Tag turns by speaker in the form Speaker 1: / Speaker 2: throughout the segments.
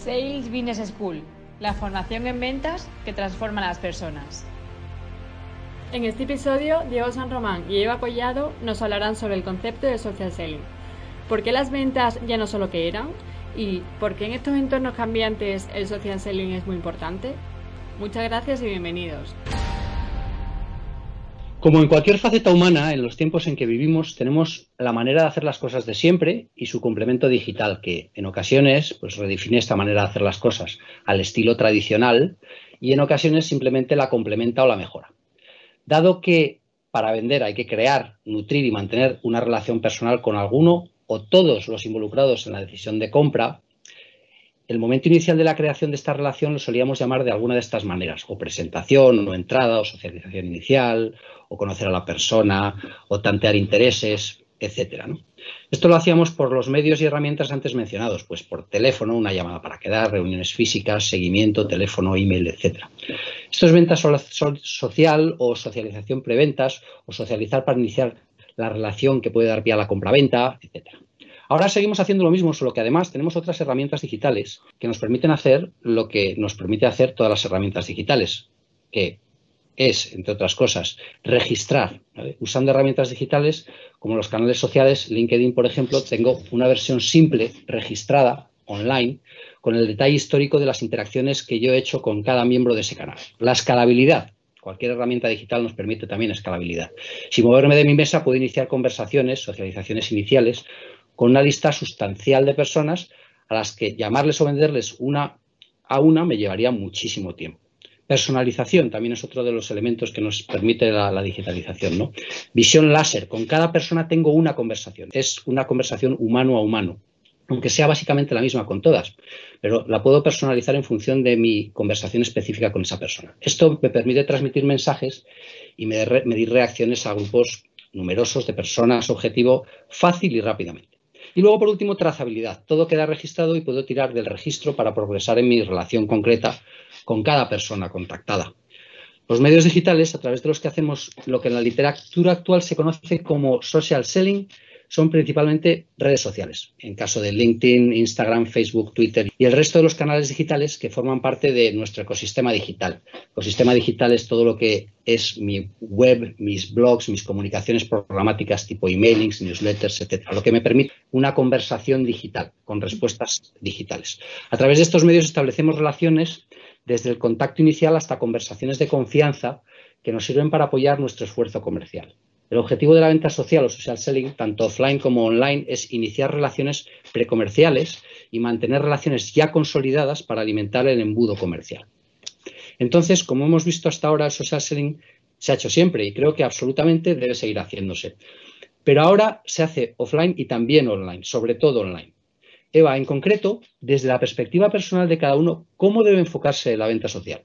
Speaker 1: Sales Business School, la formación en ventas que transforma a las personas. En este episodio, Diego San Román y Eva Collado nos hablarán sobre el concepto de social selling. ¿Por qué las ventas ya no son lo que eran? ¿Y por qué en estos entornos cambiantes el social selling es muy importante? Muchas gracias y bienvenidos.
Speaker 2: Como en cualquier faceta humana, en los tiempos en que vivimos tenemos la manera de hacer las cosas de siempre y su complemento digital, que en ocasiones pues, redefine esta manera de hacer las cosas al estilo tradicional y en ocasiones simplemente la complementa o la mejora. Dado que para vender hay que crear, nutrir y mantener una relación personal con alguno o todos los involucrados en la decisión de compra, el momento inicial de la creación de esta relación lo solíamos llamar de alguna de estas maneras, o presentación, o entrada, o socialización inicial, o conocer a la persona, o tantear intereses, etcétera. Esto lo hacíamos por los medios y herramientas antes mencionados, pues por teléfono, una llamada para quedar, reuniones físicas, seguimiento, teléfono, email, etcétera. Esto es venta social o socialización preventas, o socializar para iniciar la relación que puede dar pie a la compra-venta, etcétera. Ahora seguimos haciendo lo mismo, solo que además tenemos otras herramientas digitales que nos permiten hacer lo que nos permite hacer todas las herramientas digitales, que es, entre otras cosas, registrar. Usando herramientas digitales como los canales sociales, LinkedIn, por ejemplo, tengo una versión simple, registrada, online, con el detalle histórico de las interacciones que yo he hecho con cada miembro de ese canal. La escalabilidad. Cualquier herramienta digital nos permite también escalabilidad. Sin moverme de mi mesa, puedo iniciar conversaciones, socializaciones iniciales con una lista sustancial de personas a las que llamarles o venderles una a una me llevaría muchísimo tiempo. Personalización también es otro de los elementos que nos permite la, digitalización. ¿no? Visión láser. Con cada persona tengo una conversación. Es una conversación humano a humano, aunque sea básicamente la misma con todas, pero la puedo personalizar en función de mi conversación específica con esa persona. Esto me permite transmitir mensajes y medir reacciones a grupos numerosos de personas objetivo fácil y rápidamente. Y luego, por último, trazabilidad. Todo queda registrado y puedo tirar del registro para progresar en mi relación concreta con cada persona contactada. Los medios digitales, a través de los que hacemos lo que en la literatura actual se conoce como social selling, son principalmente redes sociales, en caso de LinkedIn, Instagram, Facebook, Twitter y el resto de los canales digitales que forman parte de nuestro ecosistema digital. Ecosistema digital es todo lo que es mi web, mis blogs, mis comunicaciones programáticas tipo emailings, newsletters, etcétera, lo que me permite una conversación digital con respuestas digitales. A través de estos medios establecemos relaciones desde el contacto inicial hasta conversaciones de confianza que nos sirven para apoyar nuestro esfuerzo comercial. El objetivo de la venta social o social selling, tanto offline como online, es iniciar relaciones precomerciales y mantener relaciones ya consolidadas para alimentar el embudo comercial. Entonces, como hemos visto hasta ahora, el social selling se ha hecho siempre y creo que absolutamente debe seguir haciéndose. Pero ahora se hace offline y también online, sobre todo online. Eva, en concreto, desde la perspectiva personal de cada uno, ¿cómo debe enfocarse la venta social?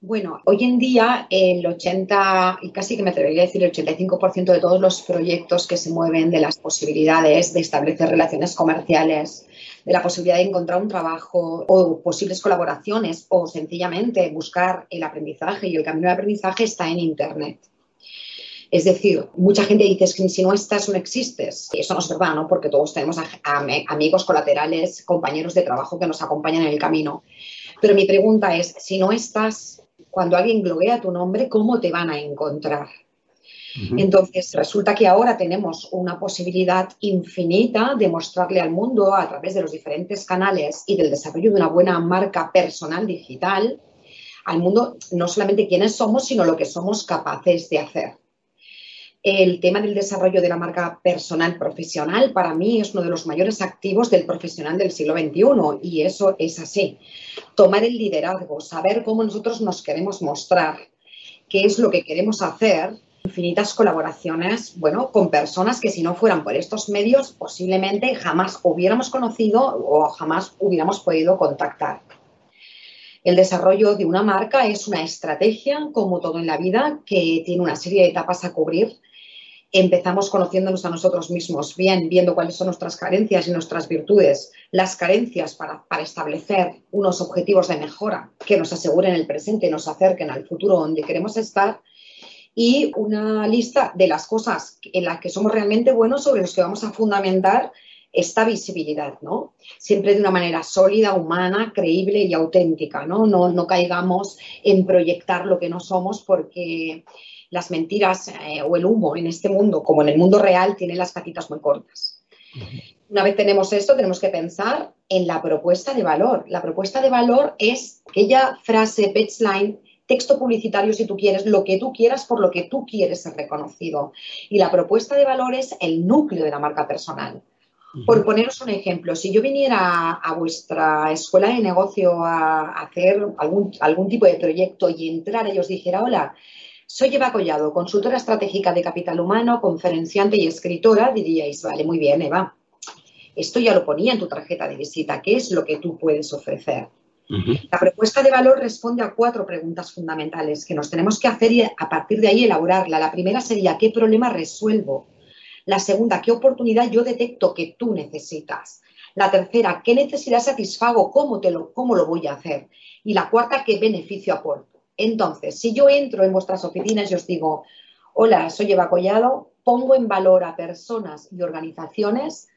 Speaker 3: Bueno, hoy en día el 80, y casi que me atrevería a decir el 85% de todos los proyectos que se mueven de las posibilidades de establecer relaciones comerciales, de la posibilidad de encontrar un trabajo o posibles colaboraciones o sencillamente buscar el aprendizaje y el camino de aprendizaje está en Internet. Es decir, mucha gente dice que si no estás, no existes. Eso no es verdad, ¿no? Porque todos tenemos amigos colaterales, compañeros de trabajo que nos acompañan en el camino. Pero mi pregunta es, si no estás, cuando alguien globea tu nombre, ¿cómo te van a encontrar? Entonces, resulta que ahora tenemos una posibilidad infinita de mostrarle al mundo a través de los diferentes canales y del desarrollo de una buena marca personal digital, al mundo no solamente quiénes somos, sino lo que somos capaces de hacer. El tema del desarrollo de la marca personal profesional para mí es uno de los mayores activos del profesional del siglo XXI y eso es así. Tomar el liderazgo, saber cómo nosotros nos queremos mostrar, qué es lo que queremos hacer infinitas colaboraciones, bueno, con personas que si no fueran por estos medios posiblemente jamás hubiéramos conocido o jamás hubiéramos podido contactar. El desarrollo de una marca es una estrategia, como todo en la vida, que tiene una serie de etapas a cubrir. Empezamos conociéndonos a nosotros mismos bien, viendo cuáles son nuestras carencias y nuestras virtudes, las carencias para, para establecer unos objetivos de mejora que nos aseguren el presente y nos acerquen al futuro donde queremos estar y una lista de las cosas en las que somos realmente buenos sobre los que vamos a fundamentar esta visibilidad, ¿no? Siempre de una manera sólida, humana, creíble y auténtica, ¿no? No, no caigamos en proyectar lo que no somos porque las mentiras eh, o el humo en este mundo, como en el mundo real, tienen las patitas muy cortas. Una vez tenemos esto, tenemos que pensar en la propuesta de valor. La propuesta de valor es aquella frase, line texto publicitario si tú quieres, lo que tú quieras por lo que tú quieres ser reconocido. Y la propuesta de valor es el núcleo de la marca personal. Por poneros un ejemplo, si yo viniera a vuestra escuela de negocio a hacer algún, algún tipo de proyecto y entrar y os dijera, hola, soy Eva Collado, consultora estratégica de capital humano, conferenciante y escritora, diríais, vale, muy bien, Eva. Esto ya lo ponía en tu tarjeta de visita. ¿Qué es lo que tú puedes ofrecer? La propuesta de valor responde a cuatro preguntas fundamentales que nos tenemos que hacer y a partir de ahí elaborarla. La primera sería, ¿qué problema resuelvo? La segunda, ¿qué oportunidad yo detecto que tú necesitas? La tercera, ¿qué necesidad satisfago? ¿Cómo, te lo, ¿Cómo lo voy a hacer? Y la cuarta, ¿qué beneficio aporto? Entonces, si yo entro en vuestras oficinas y os digo, hola, soy Eva Collado, pongo en valor a personas y organizaciones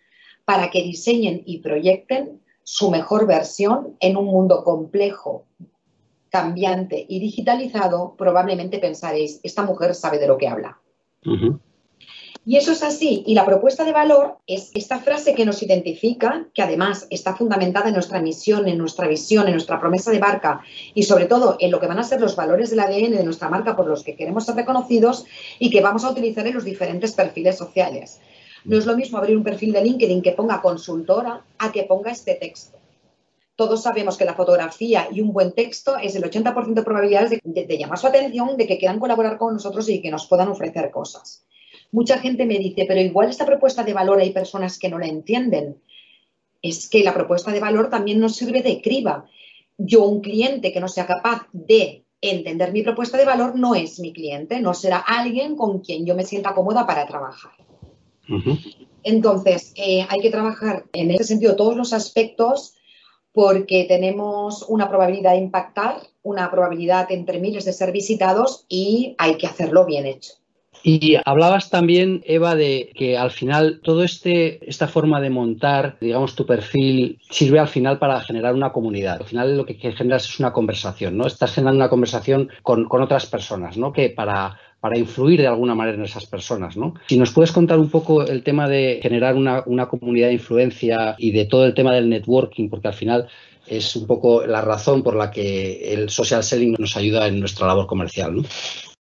Speaker 3: para que diseñen y proyecten su mejor versión en un mundo complejo, cambiante y digitalizado, probablemente pensaréis, esta mujer sabe de lo que habla. Y eso es así. Y la propuesta de valor es esta frase que nos identifica, que además está fundamentada en nuestra misión, en nuestra visión, en nuestra promesa de marca y sobre todo en lo que van a ser los valores del ADN de nuestra marca por los que queremos ser reconocidos y que vamos a utilizar en los diferentes perfiles sociales. No es lo mismo abrir un perfil de LinkedIn que ponga consultora a que ponga este texto. Todos sabemos que la fotografía y un buen texto es el 80% de probabilidades de, llamar su atención, de que quieran colaborar con nosotros y que nos puedan ofrecer cosas. Mucha gente me dice, pero igual esta propuesta de valor hay personas que no la entienden. Es que la propuesta de valor también nos sirve de criba. Yo, un cliente que no sea capaz de entender mi propuesta de valor, no es mi cliente, no será alguien con quien yo me sienta cómoda para trabajar. Entonces, eh, hay que trabajar en ese sentido todos los aspectos porque tenemos una probabilidad de impactar, una probabilidad entre miles de ser visitados y hay que hacerlo bien hecho.
Speaker 2: Y hablabas también, Eva, de que al final todo este esta forma de montar, digamos, tu perfil sirve al final para generar una comunidad. Al final lo que generas es una conversación, ¿no? Estás generando una conversación con, con otras personas, ¿no? Que para para influir de alguna manera en esas personas, ¿no? Si nos puedes contar un poco el tema de generar una, comunidad de influencia y de todo el tema del networking, porque al final es un poco la razón por la que el social selling nos ayuda en nuestra labor comercial, ¿no?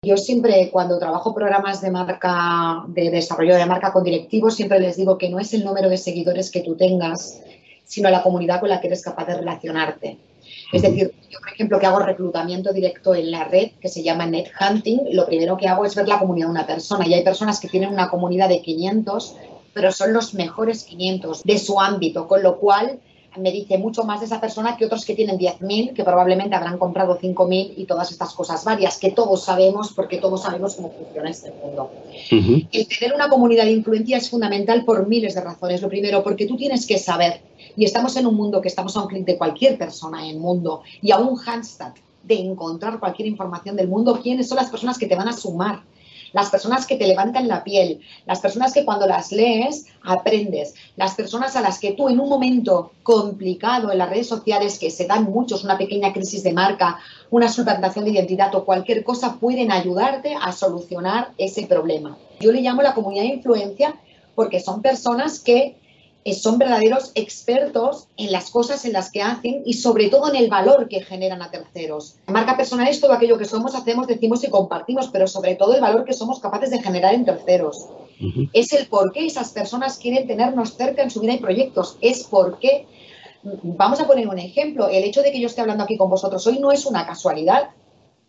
Speaker 3: Yo siempre, cuando trabajo programas de marca, de desarrollo de marca con directivos, siempre les digo que no es el número de seguidores que tú tengas, sino la comunidad con la que eres capaz de relacionarte. Es decir, yo, por ejemplo, que hago reclutamiento directo en la red, que se llama Net Hunting, lo primero que hago es ver la comunidad de una persona. Y hay personas que tienen una comunidad de 500, pero son los mejores 500 de su ámbito, con lo cual me dice mucho más de esa persona que otros que tienen 10.000, que probablemente habrán comprado 5.000 y todas estas cosas varias, que todos sabemos porque todos sabemos cómo funciona este mundo. El tener una comunidad de influencia es fundamental por miles de razones. Lo primero, porque tú tienes que saber, y estamos en un mundo que estamos a un clic de cualquier persona en el mundo y a un handstand de encontrar cualquier información del mundo, quiénes son las personas que te van a sumar las personas que te levantan la piel, las personas que cuando las lees aprendes, las personas a las que tú en un momento complicado en las redes sociales, que se dan muchos, una pequeña crisis de marca, una suplantación de identidad o cualquier cosa, pueden ayudarte a solucionar ese problema. Yo le llamo la comunidad de influencia porque son personas que son verdaderos expertos en las cosas en las que hacen y sobre todo en el valor que generan a terceros. marca personal es todo aquello que somos, hacemos, decimos y compartimos, pero sobre todo el valor que somos capaces de generar en terceros. Es el por qué esas personas quieren tenernos cerca en su vida y proyectos. Es por qué, vamos a poner un ejemplo, el hecho de que yo esté hablando aquí con vosotros hoy no es una casualidad.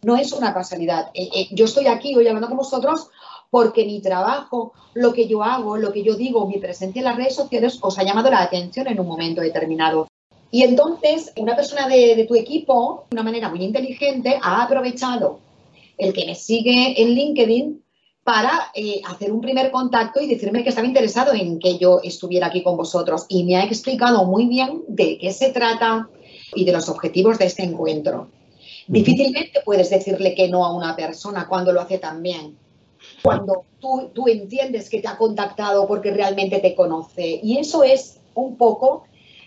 Speaker 3: No es una casualidad. Eh, eh, yo estoy aquí hoy hablando con vosotros porque mi trabajo, lo que yo hago, lo que yo digo, mi presencia en las redes sociales os ha llamado la atención en un momento determinado. Y entonces, una persona de, tu equipo, de una manera muy inteligente, ha aprovechado el que me sigue en LinkedIn para eh, hacer un primer contacto y decirme que estaba interesado en que yo estuviera aquí con vosotros. Y me ha explicado muy bien de qué se trata y de los objetivos de este encuentro. Difícilmente puedes decirle que no a una persona cuando lo hace tan bien. Cuando tú, tú entiendes que te ha contactado porque realmente te conoce. Y eso es un poco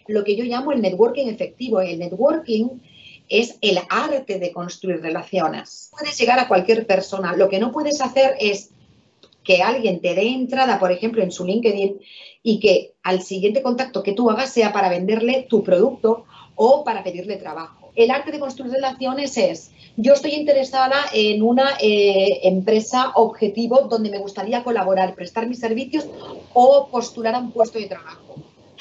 Speaker 3: lo que yo llamo el networking efectivo. El networking es el arte de construir relaciones. Puedes llegar a cualquier persona. Lo que no puedes hacer es que alguien te dé entrada, por ejemplo, en su LinkedIn y que al siguiente contacto que tú hagas sea para venderle tu producto o para pedirle trabajo. El arte de construir relaciones es, yo estoy interesada en una eh, empresa objetivo donde me gustaría colaborar, prestar mis servicios o postular a un puesto de trabajo.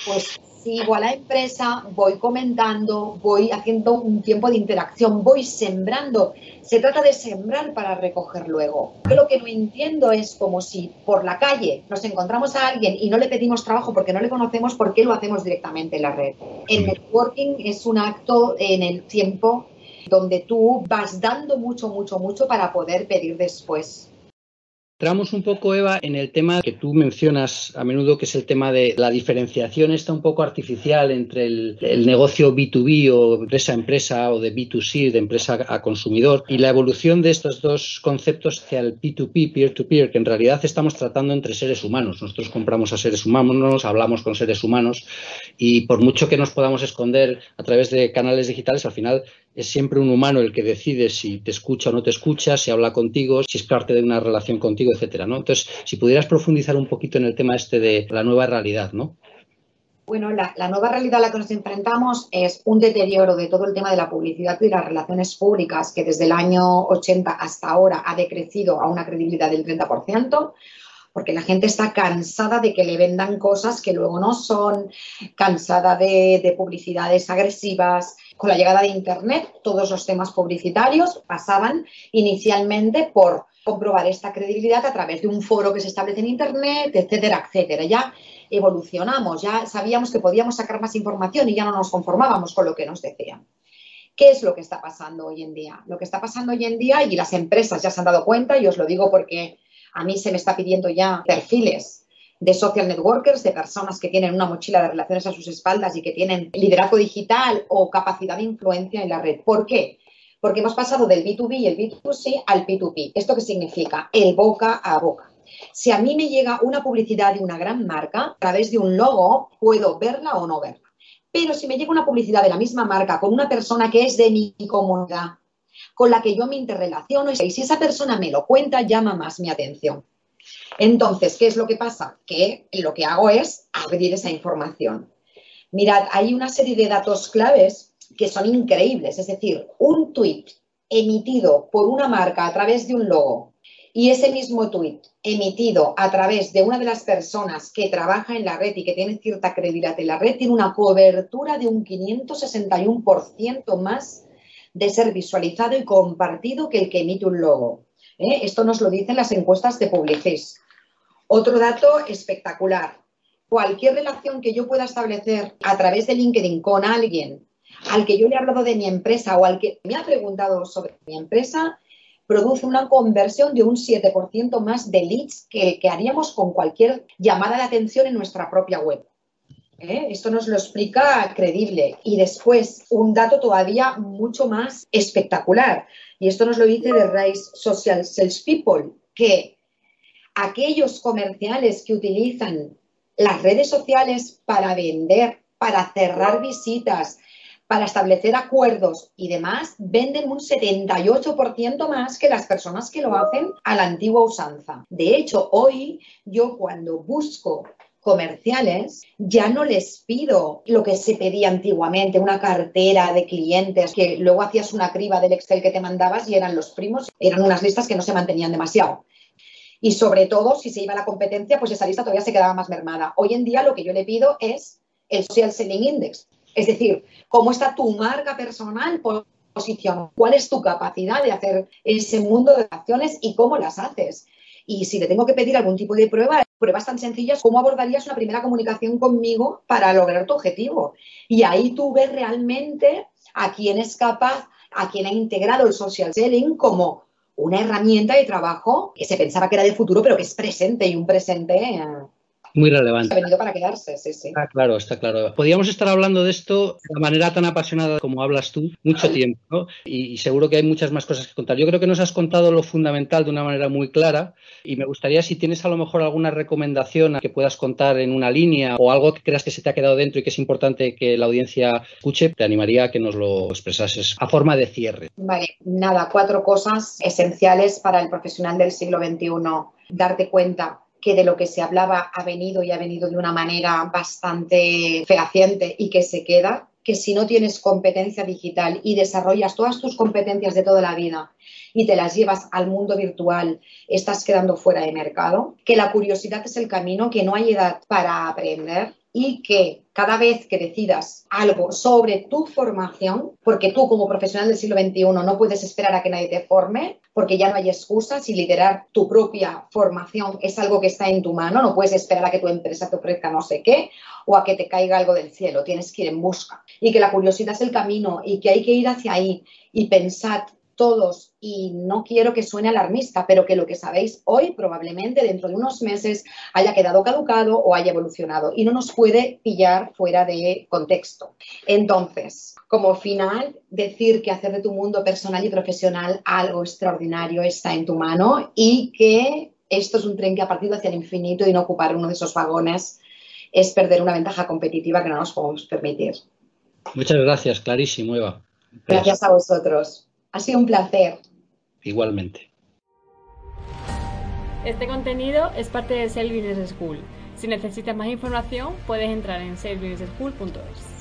Speaker 3: Pues sigo a la empresa, voy comentando, voy haciendo un tiempo de interacción, voy sembrando. Se trata de sembrar para recoger luego. Yo lo que no entiendo es como si por la calle nos encontramos a alguien y no le pedimos trabajo porque no le conocemos, ¿por qué lo hacemos directamente en la red? El networking es un acto en el tiempo donde tú vas dando mucho, mucho, mucho para poder pedir después.
Speaker 2: Entramos un poco, Eva, en el tema que tú mencionas a menudo, que es el tema de la diferenciación esta un poco artificial entre el, negocio B2B o empresa a empresa o de B2C, de empresa a consumidor, y la evolución de estos dos conceptos hacia el P2P, peer-to-peer, que en realidad estamos tratando entre seres humanos. Nosotros compramos a seres humanos, hablamos con seres humanos, y por mucho que nos podamos esconder a través de canales digitales, al final es siempre un humano el que decide si te escucha o no te escucha, si habla contigo, si es parte de una relación contigo, etcétera, ¿no? Entonces, si pudieras profundizar un poquito en el tema este de la nueva realidad, ¿no?
Speaker 3: Bueno, la, nueva realidad a la que nos enfrentamos es un deterioro de todo el tema de la publicidad y las relaciones públicas, que desde el año 80 hasta ahora ha decrecido a una credibilidad del 30%, porque la gente está cansada de que le vendan cosas que luego no son, cansada de, de publicidades agresivas, con la llegada de Internet, todos los temas publicitarios pasaban inicialmente por comprobar esta credibilidad a través de un foro que se establece en Internet, etcétera, etcétera. Ya evolucionamos, ya sabíamos que podíamos sacar más información y ya no nos conformábamos con lo que nos decían. ¿Qué es lo que está pasando hoy en día? Lo que está pasando hoy en día, y las empresas ya se han dado cuenta, y os lo digo porque a mí se me está pidiendo ya perfiles de social networkers, de personas que tienen una mochila de relaciones a sus espaldas y que tienen liderazgo digital o capacidad de influencia en la red. ¿Por qué? Porque hemos pasado del B2B y el B2C al P2P. ¿Esto qué significa? El boca a boca. Si a mí me llega una publicidad de una gran marca, a través de un logo, puedo verla o no verla. Pero si me llega una publicidad de la misma marca con una persona que es de mi comunidad, con la que yo me interrelaciono, y si esa persona me lo cuenta, llama más mi atención. Entonces, ¿qué es lo que pasa? Que lo que hago es abrir esa información. Mirad, hay una serie de datos claves que son increíbles. Es decir, un tweet emitido por una marca a través de un logo y ese mismo tweet emitido a través de una de las personas que trabaja en la red y que tiene cierta credibilidad en la red tiene una cobertura de un 561% más de ser visualizado y compartido que el que emite un logo. ¿eh? Esto nos lo dicen las encuestas de Publicis. Otro dato espectacular. Cualquier relación que yo pueda establecer a través de LinkedIn con alguien al que yo le he hablado de mi empresa o al que me ha preguntado sobre mi empresa, produce una conversión de un 7% más de leads que el que haríamos con cualquier llamada de atención en nuestra propia web. ¿Eh? Esto nos lo explica creíble. Y después, un dato todavía mucho más espectacular. Y esto nos lo dice de Rise Social Salespeople, que aquellos comerciales que utilizan las redes sociales para vender, para cerrar visitas, para establecer acuerdos y demás, venden un 78% más que las personas que lo hacen a la antigua usanza. De hecho, hoy yo cuando busco comerciales, ya no les pido lo que se pedía antiguamente, una cartera de clientes, que luego hacías una criba del Excel que te mandabas y eran los primos, eran unas listas que no se mantenían demasiado. Y sobre todo, si se iba a la competencia, pues esa lista todavía se quedaba más mermada. Hoy en día lo que yo le pido es el Social Selling Index. Es decir, cómo está tu marca personal posición, cuál es tu capacidad de hacer ese mundo de acciones y cómo las haces. Y si le tengo que pedir algún tipo de prueba, pruebas tan sencillas, ¿cómo abordarías una primera comunicación conmigo para lograr tu objetivo? Y ahí tú ves realmente a quién es capaz, a quién ha integrado el social selling como una herramienta de trabajo que se pensaba que era del futuro, pero que es presente y un presente eh,
Speaker 2: muy relevante.
Speaker 3: Ha venido para quedarse, sí, sí.
Speaker 2: Está claro, está claro. Podríamos estar hablando de esto de manera tan apasionada como hablas tú mucho tiempo, ¿no? Y, seguro que hay muchas más cosas que contar. Yo creo que nos has contado lo fundamental de una manera muy clara y me gustaría si tienes a lo mejor alguna recomendación que puedas contar en una línea o algo que creas que se te ha quedado dentro y que es importante que la audiencia escuche, te animaría a que nos lo expresases a forma de cierre.
Speaker 3: Vale, nada, cuatro cosas esenciales para el profesional del siglo XXI. Darte cuenta que de lo que se hablaba ha venido y ha venido de una manera bastante fehaciente y que se queda, que si no tienes competencia digital y desarrollas todas tus competencias de toda la vida y te las llevas al mundo virtual, estás quedando fuera de mercado, que la curiosidad es el camino, que no hay edad para aprender y que cada vez que decidas algo sobre tu formación, porque tú como profesional del siglo XXI no puedes esperar a que nadie te forme, porque ya no hay excusas y liderar tu propia formación es algo que está en tu mano, no puedes esperar a que tu empresa te ofrezca no sé qué o a que te caiga algo del cielo, tienes que ir en busca. Y que la curiosidad es el camino y que hay que ir hacia ahí y pensar todos, y no quiero que suene alarmista, pero que lo que sabéis hoy probablemente dentro de unos meses haya quedado caducado o haya evolucionado y no nos puede pillar fuera de contexto. Entonces, como final, decir que hacer de tu mundo personal y profesional algo extraordinario está en tu mano y que esto es un tren que ha partido hacia el infinito y no ocupar uno de esos vagones es perder una ventaja competitiva que no nos podemos permitir.
Speaker 2: Muchas gracias, clarísimo, Eva.
Speaker 3: Gracias a vosotros. Ha sido un placer.
Speaker 2: Igualmente.
Speaker 1: Este contenido es parte de Sales Business School. Si necesitas más información, puedes entrar en salesbusinessschool.es.